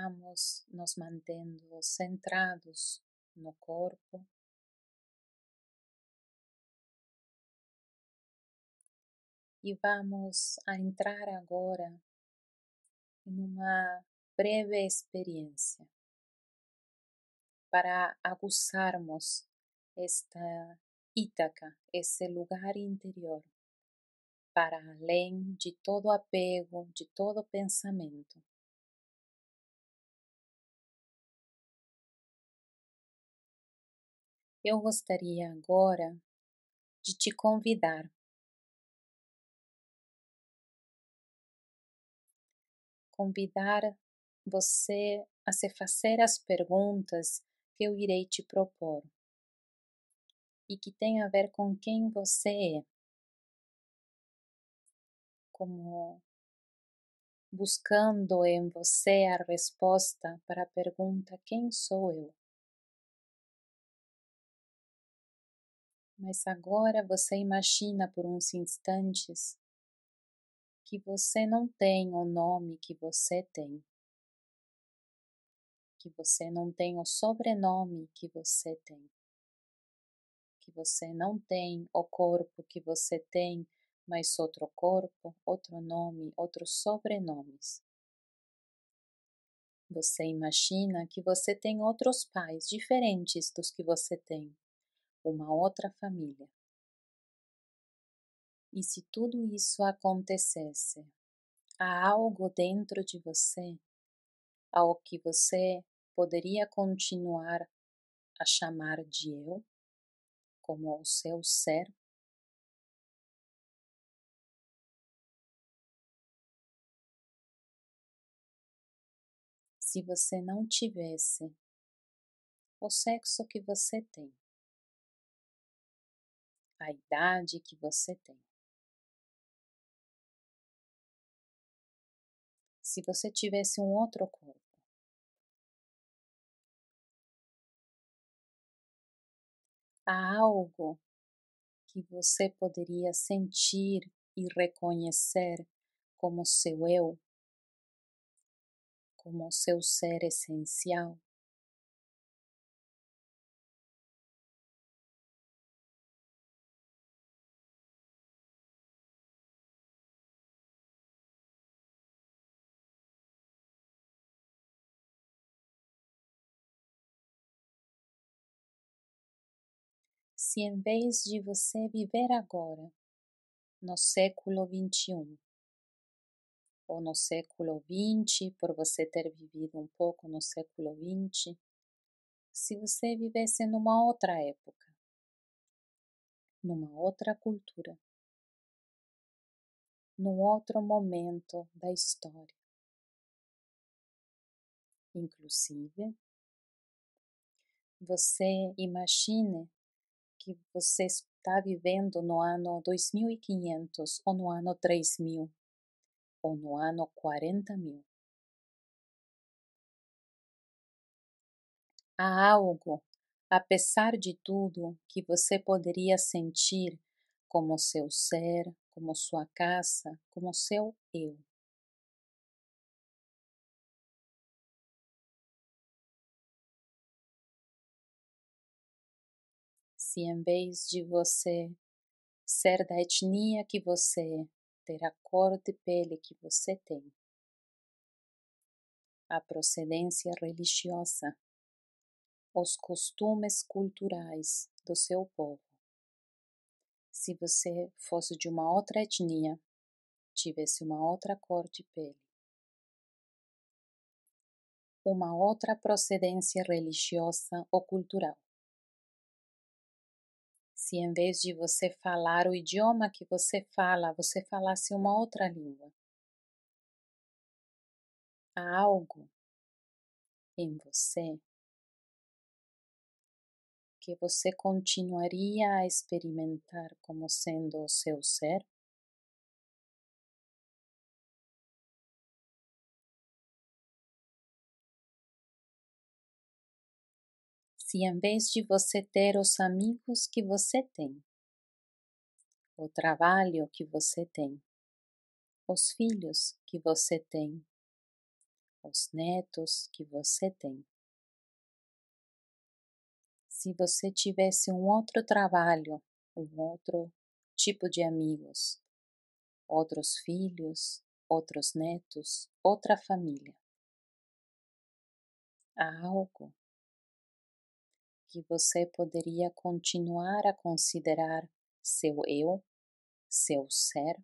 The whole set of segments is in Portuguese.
vamos nos mantendo centrados no corpo. E vamos a entrar agora em uma breve experiência para aguçarmos esta Ítaca, esse lugar interior, para além de todo apego, de todo pensamento. Eu gostaria agora de te convidar. Convidar você a se fazer as perguntas que eu irei te propor. E que tem a ver com quem você é, como buscando em você a resposta para a pergunta: quem sou eu? Mas agora você imagina por uns instantes que você não tem o nome que você tem, que você não tem o sobrenome que você tem, que você não tem o corpo que você tem, mas outro corpo, outro nome, outros sobrenomes. Você imagina que você tem outros pais diferentes dos que você tem, uma outra família. E se tudo isso acontecesse, há algo dentro de você ao que você poderia continuar a chamar de eu, como o seu ser? Se você não tivesse o sexo que você tem, a idade que você tem, se você tivesse um outro corpo. Há algo que você poderia sentir e reconhecer como seu eu, como seu ser essencial. Se em vez de você viver agora, no século XXI, ou no século XX, por você ter vivido um pouco no século XX, se você vivesse numa outra época, numa outra cultura, num outro momento da história. Inclusive, você imagine que você está vivendo no ano 2500 ou no ano 3000 ou no ano 40.000. Há algo, apesar de tudo, que você poderia sentir como seu ser, como sua casa, como seu eu. Se em vez de você ser da etnia que você é, ter a cor de pele que você tem, a procedência religiosa, os costumes culturais do seu povo. Se você fosse de uma outra etnia, tivesse uma outra cor de pele, uma outra procedência religiosa ou cultural se em vez de você falar o idioma que você fala, você falasse uma outra língua. Há algo em você que você continuaria a experimentar como sendo o seu ser? Se em vez de você ter os amigos que você tem, o trabalho que você tem, os filhos que você tem, os netos que você tem. Se você tivesse um outro trabalho, um outro tipo de amigos, outros filhos, outros netos, outra família, há algo que você poderia continuar a considerar seu eu, seu ser?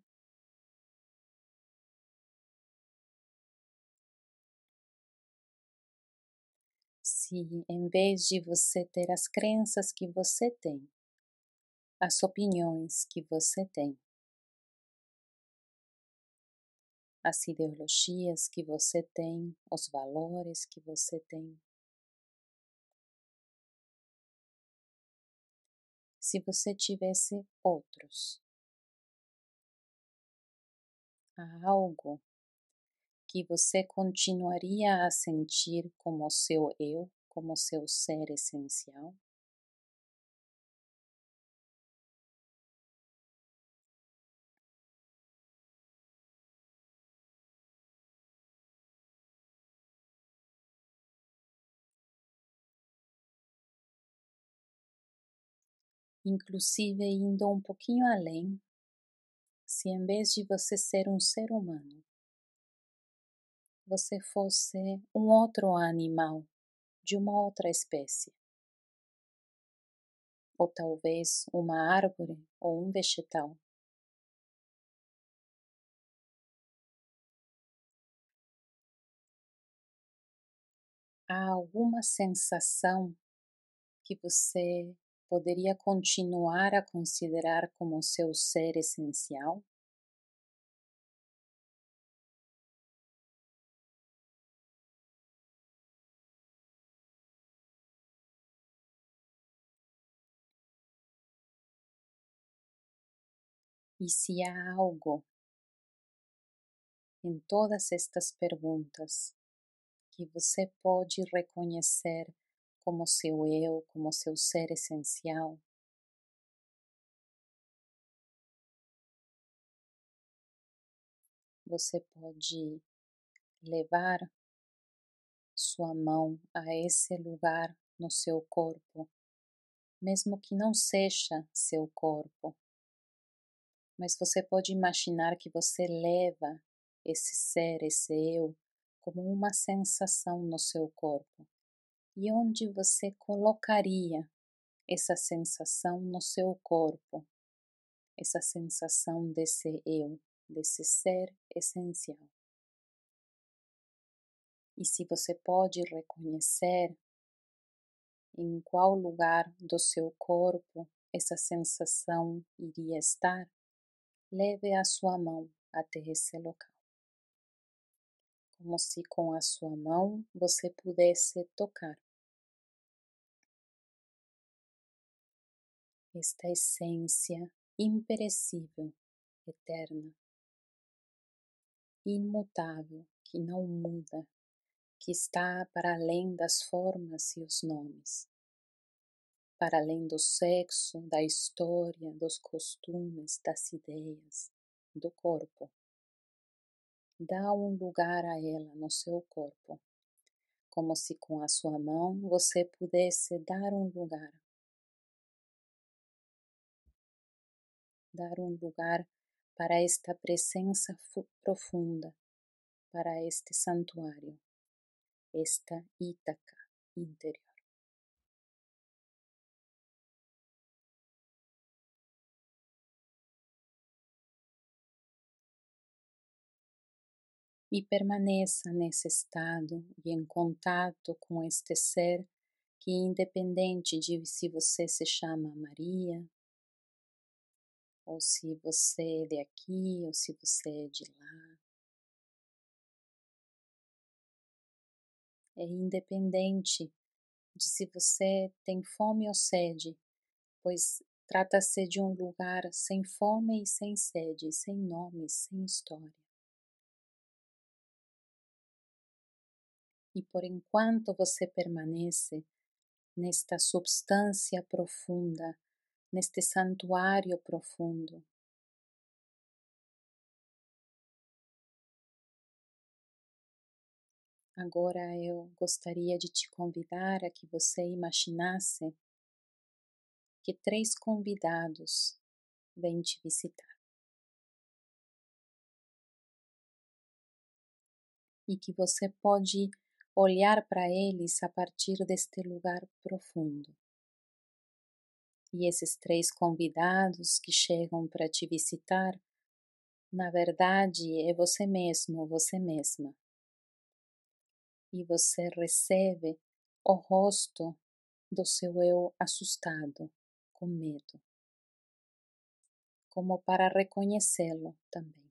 Se em vez de você ter as crenças que você tem, as opiniões que você tem, as ideologias que você tem, os valores que você tem, se você tivesse outros. Há algo que você continuaria a sentir como seu eu, como seu ser essencial? Inclusive indo um pouquinho além, se em vez de você ser um ser humano, você fosse um outro animal de uma outra espécie, ou talvez uma árvore ou um vegetal. Há alguma sensação que você poderia continuar a considerar como seu ser essencial? E se há algo em todas estas perguntas que você pode reconhecer como seu eu, como seu ser essencial. Você pode levar sua mão a esse lugar no seu corpo, mesmo que não seja seu corpo. Mas você pode imaginar que você leva esse ser, esse eu, como uma sensação no seu corpo e onde você colocaria essa sensação no seu corpo, essa sensação desse eu, desse ser essencial. E se você pode reconhecer em qual lugar do seu corpo essa sensação iria estar, leve a sua mão até esse local. Como se com a sua mão você pudesse tocar esta essência imperecível, eterna, imutável, que não muda, que está para além das formas e os nomes, para além do sexo, da história, dos costumes, das ideias, do corpo. Dá um lugar a ela no seu corpo, como se com a sua mão você pudesse dar um lugar dar um lugar para esta presença profunda, para este santuário, esta Ítaca interior. E permaneça nesse estado e em contato com este ser que, independente de se você se chama Maria, ou se você é de aqui, ou se você é de lá. É independente de se você tem fome ou sede, pois trata-se de um lugar sem fome e sem sede, sem nome, sem história. E por enquanto você permanece nesta substância profunda neste santuário profundo. Agora eu gostaria de te convidar a que você imaginasse que três convidados vêm te visitar. E que você pode olhar para eles a partir deste lugar profundo. E esses três convidados que chegam para te visitar, na verdade é você mesmo, você mesma e você recebe o rosto do seu eu assustado, com medo, como para reconhecê-lo também.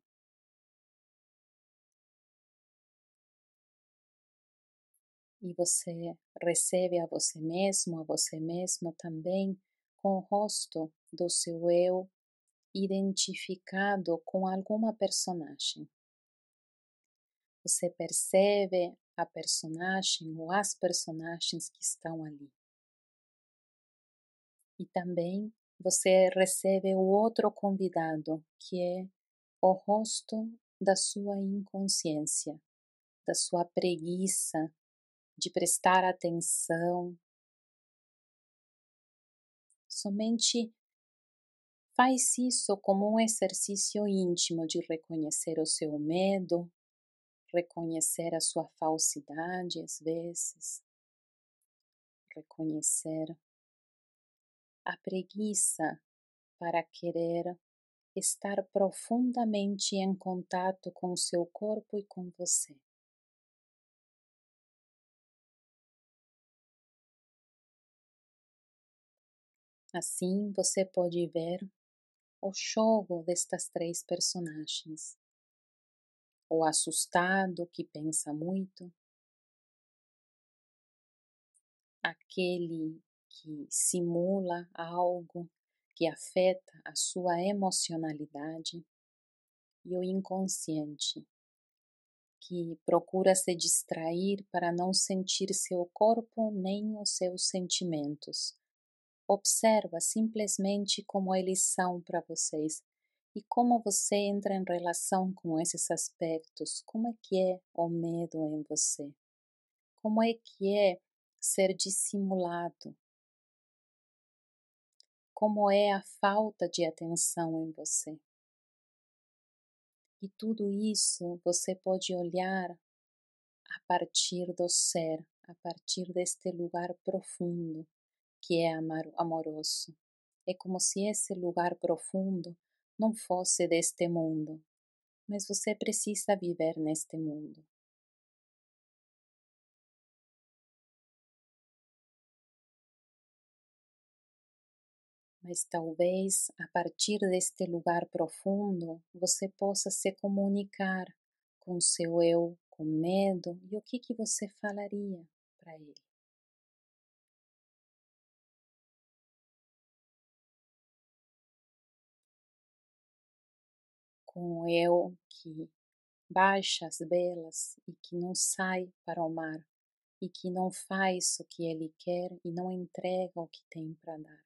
E você recebe a você mesmo, a você mesmo também, com o rosto do seu eu identificado com alguma personagem. Você percebe a personagem ou as personagens que estão ali. E também você recebe o outro convidado, que é o rosto da sua inconsciência, da sua preguiça de prestar atenção. Somente faz isso como um exercício íntimo de reconhecer o seu medo, reconhecer a sua falsidade às vezes, reconhecer a preguiça para querer estar profundamente em contato com o seu corpo e com você. Assim você pode ver o jogo destas três personagens. O assustado que pensa muito, aquele que simula algo que afeta a sua emocionalidade. E o inconsciente que procura se distrair para não sentir seu corpo nem os seus sentimentos. Observa simplesmente como eles são para vocês e como você entra em relação com esses aspectos? Como é que é o medo em você? Como é que é ser dissimulado? Como é a falta de atenção em você? E tudo isso você pode olhar a partir do ser, a partir deste lugar profundo que é amoroso. É como se esse lugar profundo não fosse deste mundo, mas você precisa viver neste mundo. Mas talvez a partir deste lugar profundo você possa se comunicar com seu eu com medo e o que que você falaria para ele? Com o eu que baixa as velas e que não sai para o mar e que não faz o que ele quer e não entrega o que tem para dar.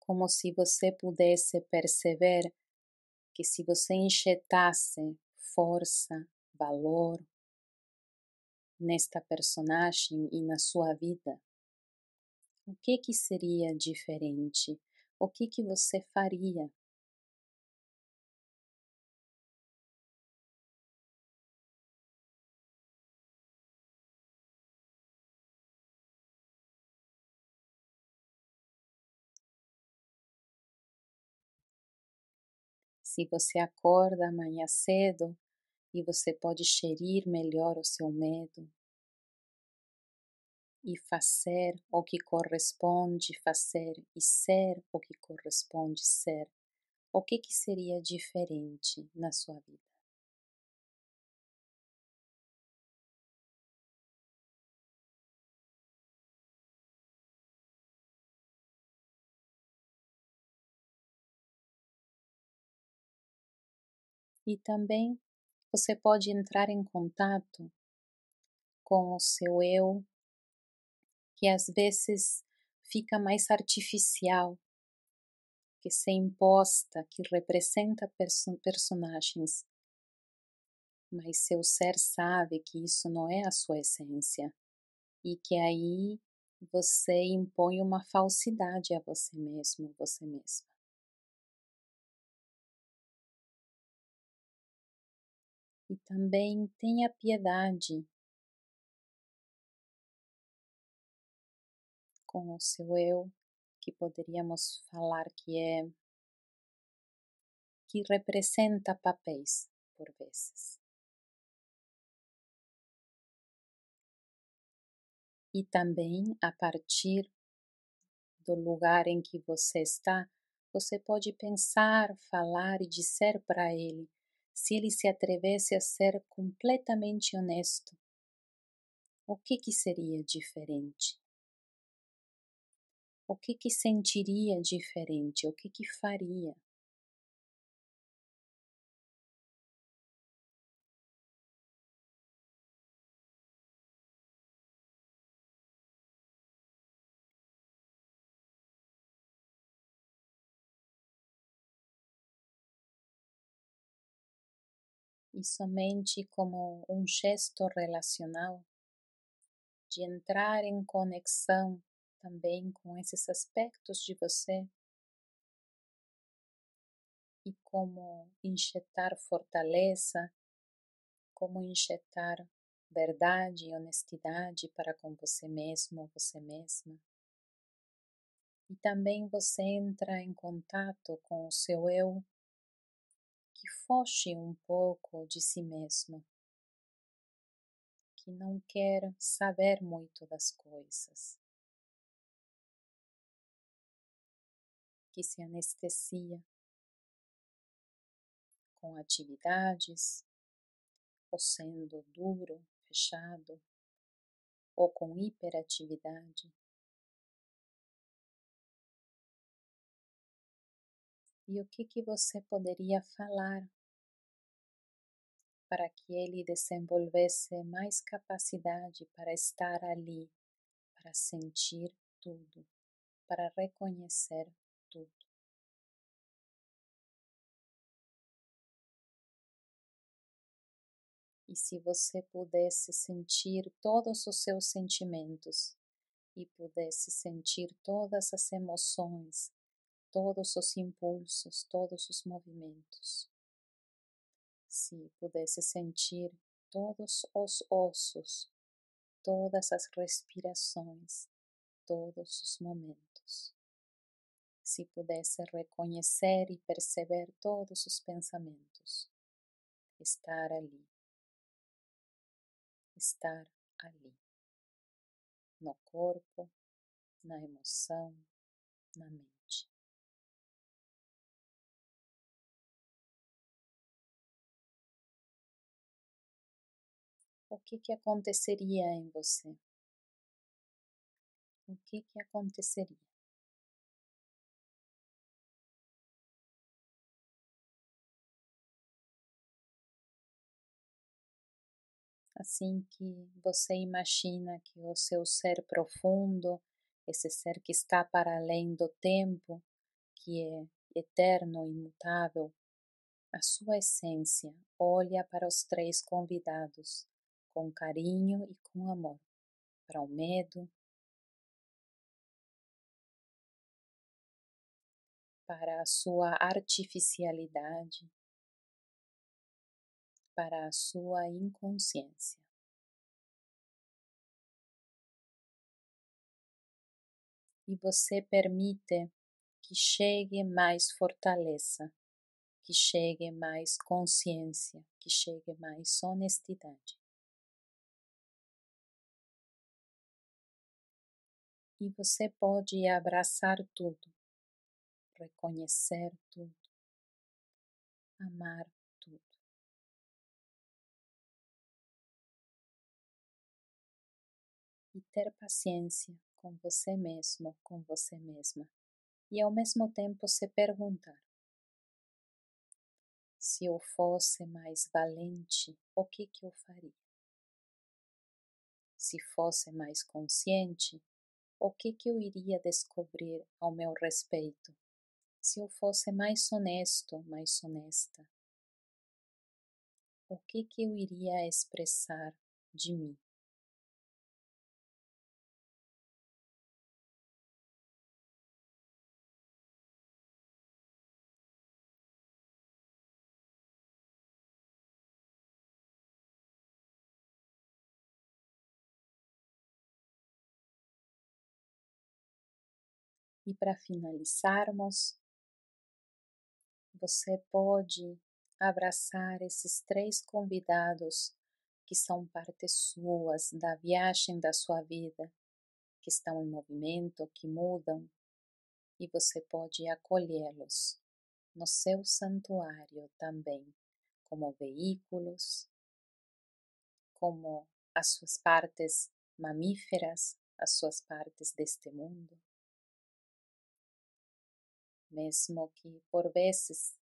Como se você pudesse perceber que se você injetasse força, valor, nesta personagem e na sua vida? O que que seria diferente? O que que você faria? Se você acorda amanhã cedo e você pode gerir melhor o seu medo e fazer o que corresponde fazer e ser o que corresponde ser, o que, que seria diferente na sua vida? E também você pode entrar em contato com o seu eu, que às vezes fica mais artificial, que se imposta, que representa perso personagens, mas seu ser sabe que isso não é a sua essência e que aí você impõe uma falsidade a você mesmo, você mesma. E também tenha piedade com o seu eu, que poderíamos falar que é que representa papéis por vezes. E também a partir do lugar em que você está, você pode pensar, falar e dizer para ele se ele se atrevesse a ser completamente honesto. O que, que seria diferente? O que, que sentiria diferente? O que, que faria? E somente como um gesto relacional de entrar em conexão também com esses aspectos de você e como injetar fortaleza, como injetar verdade e honestidade para com você mesmo, você mesma. E também você entra em contato com o seu eu foge um pouco de si mesmo, que não quer saber muito das coisas, que se anestesia com atividades, ou sendo duro, fechado, ou com hiperatividade. E o que, que você poderia falar para que ele desenvolvesse mais capacidade para estar ali, para sentir tudo, para reconhecer tudo. E se você pudesse sentir todos os seus sentimentos e pudesse sentir todas as emoções todos os impulsos, todos os movimentos. Se pudesse sentir todos os ossos, todas as respirações, todos os momentos. Se pudesse reconhecer e perceber todos os pensamentos, estar ali, estar ali, no corpo, na emoção, na mente. O que que aconteceria em você? O que que aconteceria? Assim que você imagina que o seu ser profundo, esse ser que está para além do tempo, que é eterno, imutável, a sua essência olha para os três convidados com carinho e com amor, para o medo, para a sua artificialidade, para a sua inconsciência. E você permite que chegue mais fortaleza, que chegue mais consciência, que chegue mais honestidade. E você pode abraçar tudo, reconhecer tudo, amar tudo. E ter paciência com você mesmo, com você mesma, e ao mesmo tempo se perguntar: se eu fosse mais valente, o que, que eu faria? Se fosse mais consciente, o que, que eu iria descobrir ao meu respeito? Se eu fosse mais honesto, mais honesta, o que que eu iria expressar de mim? E para finalizarmos, você pode abraçar esses três convidados que são partes suas da viagem da sua vida, que estão em movimento, que mudam, e você pode acolhê-los no seu santuário também, como veículos, como as suas partes mamíferas, as suas partes deste mundo mesmo que por vezes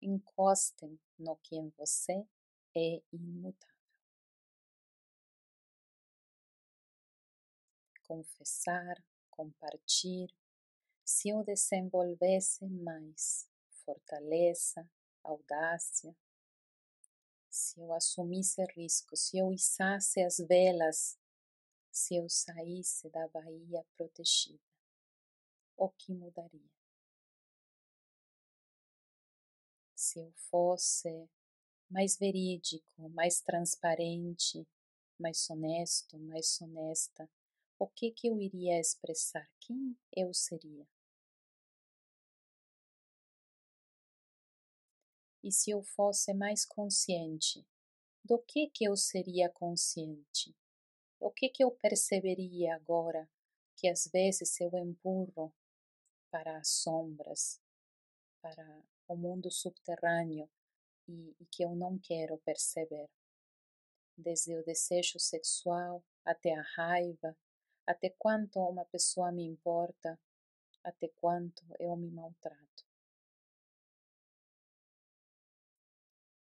encostem no que em você é imutável. Confessar, compartilhar, se eu desenvolvesse mais fortaleza, audácia, se eu assumisse risco, se eu içasse as velas, se eu saísse da Bahia protegida, o que mudaria? Se eu fosse mais verídico, mais transparente, mais honesto, mais honesta, o que que eu iria expressar? Quem eu seria? E se eu fosse mais consciente, do que que eu seria consciente? O que que eu perceberia agora que às vezes eu empurro para as sombras, para o mundo subterrâneo e, e que eu não quero perceber. Desde o desejo sexual até a raiva, até quanto uma pessoa me importa, até quanto eu me maltrato.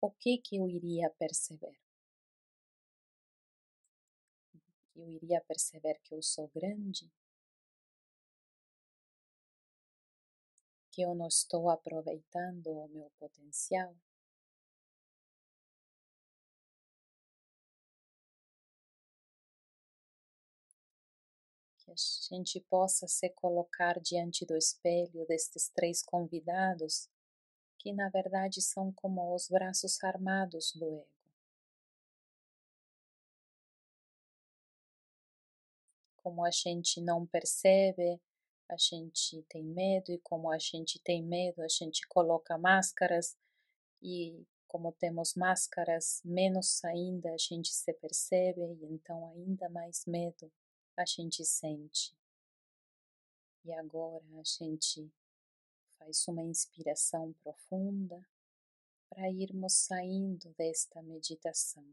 O que que eu iria perceber? Eu iria perceber que eu sou grande, que eu não estou aproveitando o meu potencial. Que a gente possa se colocar diante do espelho destes três convidados, que na verdade são como os braços armados do ego. Como a gente não percebe, a gente tem medo e como a gente tem medo, a gente coloca máscaras e como temos máscaras, menos ainda a gente se percebe e então ainda mais medo a gente sente. E agora a gente faz uma inspiração profunda para irmos saindo desta meditação.